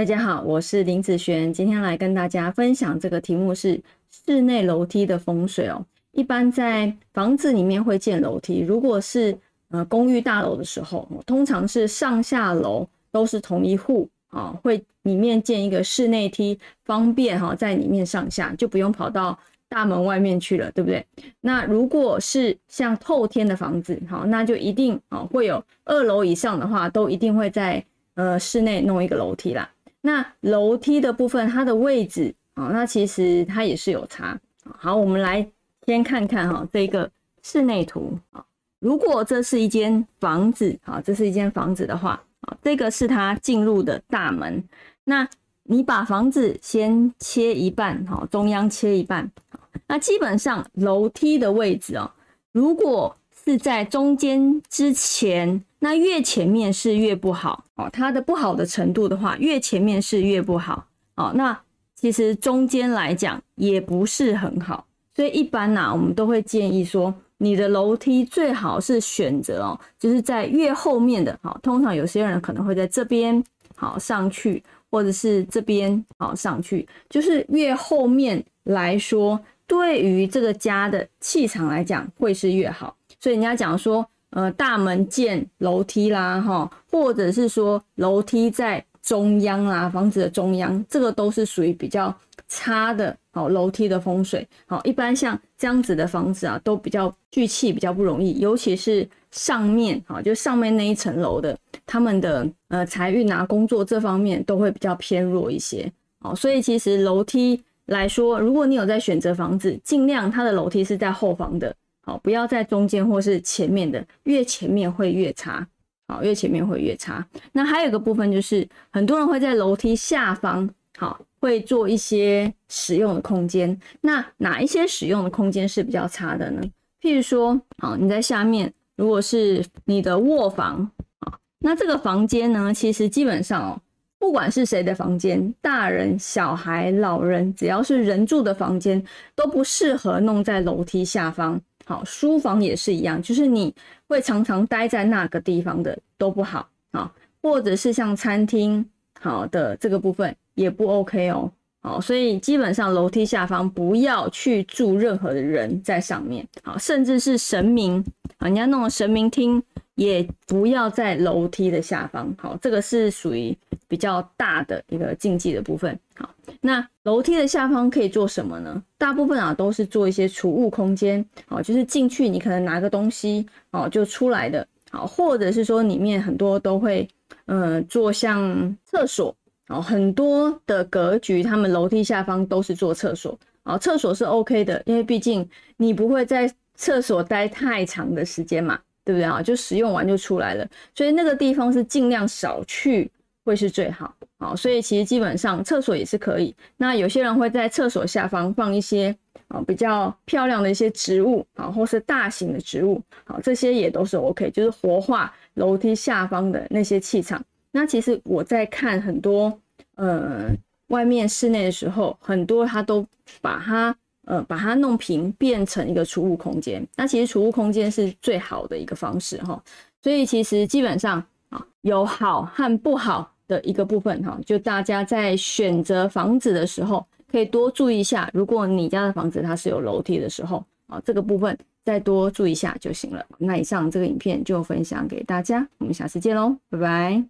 大家好，我是林子璇，今天来跟大家分享这个题目是室内楼梯的风水哦。一般在房子里面会建楼梯，如果是呃公寓大楼的时候，通常是上下楼都是同一户啊，会里面建一个室内梯，方便哈在里面上下，就不用跑到大门外面去了，对不对？那如果是像透天的房子，好，那就一定啊会有二楼以上的话，都一定会在呃室内弄一个楼梯啦。那楼梯的部分，它的位置啊，那其实它也是有差。好，我们来先看看哈这个室内图啊。如果这是一间房子，好，这是一间房子的话，啊，这个是它进入的大门。那你把房子先切一半，哈，中央切一半。那基本上楼梯的位置哦，如果是在中间之前，那越前面是越不好哦。它的不好的程度的话，越前面是越不好哦。那其实中间来讲也不是很好，所以一般呢，我们都会建议说，你的楼梯最好是选择哦，就是在越后面的。好，通常有些人可能会在这边好上去，或者是这边好上去，就是越后面来说，对于这个家的气场来讲，会是越好。所以人家讲说，呃，大门建楼梯啦，哈，或者是说楼梯在中央啦，房子的中央，这个都是属于比较差的，好楼梯的风水，好，一般像这样子的房子啊，都比较聚气，比较不容易，尤其是上面，哈，就上面那一层楼的，他们的呃财运啊，工作这方面都会比较偏弱一些，好，所以其实楼梯来说，如果你有在选择房子，尽量它的楼梯是在后方的。好，不要在中间或是前面的，越前面会越差。好，越前面会越差。那还有一个部分就是，很多人会在楼梯下方，好，会做一些使用的空间。那哪一些使用的空间是比较差的呢？譬如说，好，你在下面，如果是你的卧房，啊，那这个房间呢，其实基本上哦，不管是谁的房间，大人、小孩、老人，只要是人住的房间，都不适合弄在楼梯下方。好，书房也是一样，就是你会常常待在那个地方的都不好啊，或者是像餐厅好的这个部分也不 OK 哦。好，所以基本上楼梯下方不要去住任何的人在上面，好，甚至是神明啊，人家弄神明厅。也不要在楼梯的下方，好，这个是属于比较大的一个禁忌的部分。好，那楼梯的下方可以做什么呢？大部分啊都是做一些储物空间，好，就是进去你可能拿个东西，哦，就出来的，好，或者是说里面很多都会，嗯，做像厕所，哦，很多的格局，他们楼梯下方都是做厕所，哦，厕所是 OK 的，因为毕竟你不会在厕所待太长的时间嘛。对不对啊？就使用完就出来了，所以那个地方是尽量少去会是最好。好，所以其实基本上厕所也是可以。那有些人会在厕所下方放一些啊比较漂亮的一些植物啊，或是大型的植物，好，这些也都是 OK，就是活化楼梯下方的那些气场。那其实我在看很多呃外面室内的时候，很多他都把它。呃，把它弄平，变成一个储物空间。那其实储物空间是最好的一个方式哈。所以其实基本上啊，有好和不好的一个部分哈，就大家在选择房子的时候，可以多注意一下。如果你家的房子它是有楼梯的时候啊，这个部分再多注意一下就行了。那以上这个影片就分享给大家，我们下次见喽，拜拜。